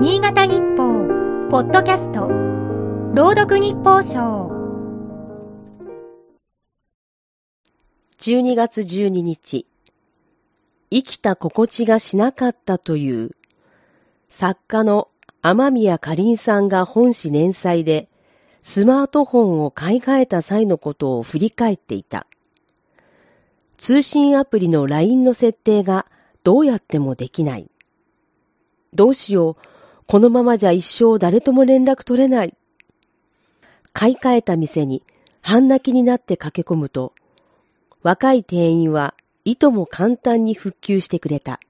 新潟日報、ポッドキャスト、朗読日報賞。12月12日、生きた心地がしなかったという作家の天宮かりんさんが本誌連載でスマートフォンを買い替えた際のことを振り返っていた。通信アプリの LINE の設定がどうやってもできない。どうしよう。このままじゃ一生誰とも連絡取れない。買い替えた店に半泣きになって駆け込むと、若い店員はいとも簡単に復旧してくれた。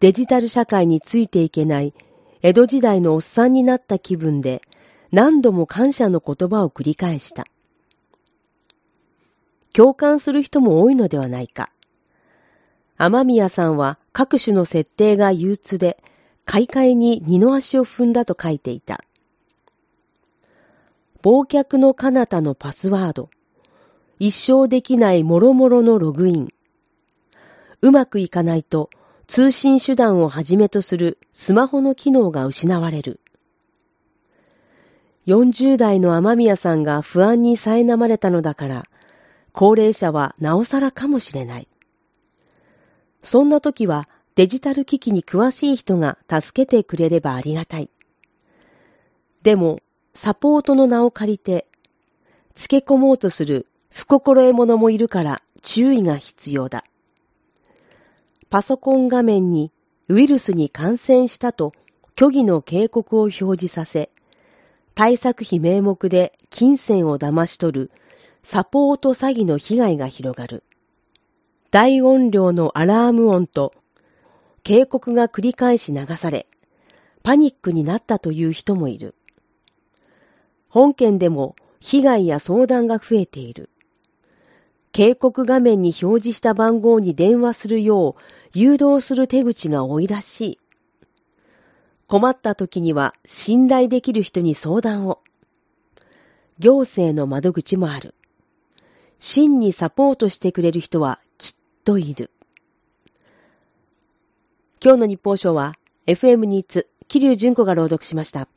デジタル社会についていけない江戸時代のおっさんになった気分で何度も感謝の言葉を繰り返した。共感する人も多いのではないか。雨宮さんは各種の設定が憂鬱で、買い替えに二の足を踏んだと書いていた。忘却の彼方のパスワード。一生できない諸々のログイン。うまくいかないと通信手段をはじめとするスマホの機能が失われる。40代の雨宮さんが不安に苛まれたのだから、高齢者はなおさらかもしれない。そんな時はデジタル機器に詳しい人が助けてくれればありがたい。でも、サポートの名を借りて、つけ込もうとする不心得者もいるから注意が必要だ。パソコン画面にウイルスに感染したと虚偽の警告を表示させ、対策費名目で金銭を騙し取るサポート詐欺の被害が広がる。大音量のアラーム音と警告が繰り返し流され、パニックになったという人もいる。本件でも被害や相談が増えている。警告画面に表示した番号に電話するよう誘導する手口が多いらしい。困った時には信頼できる人に相談を。行政の窓口もある。真にサポートしてくれる人はきっといる。今日の日報賞は FM ニーツ、桐生純子が朗読しました。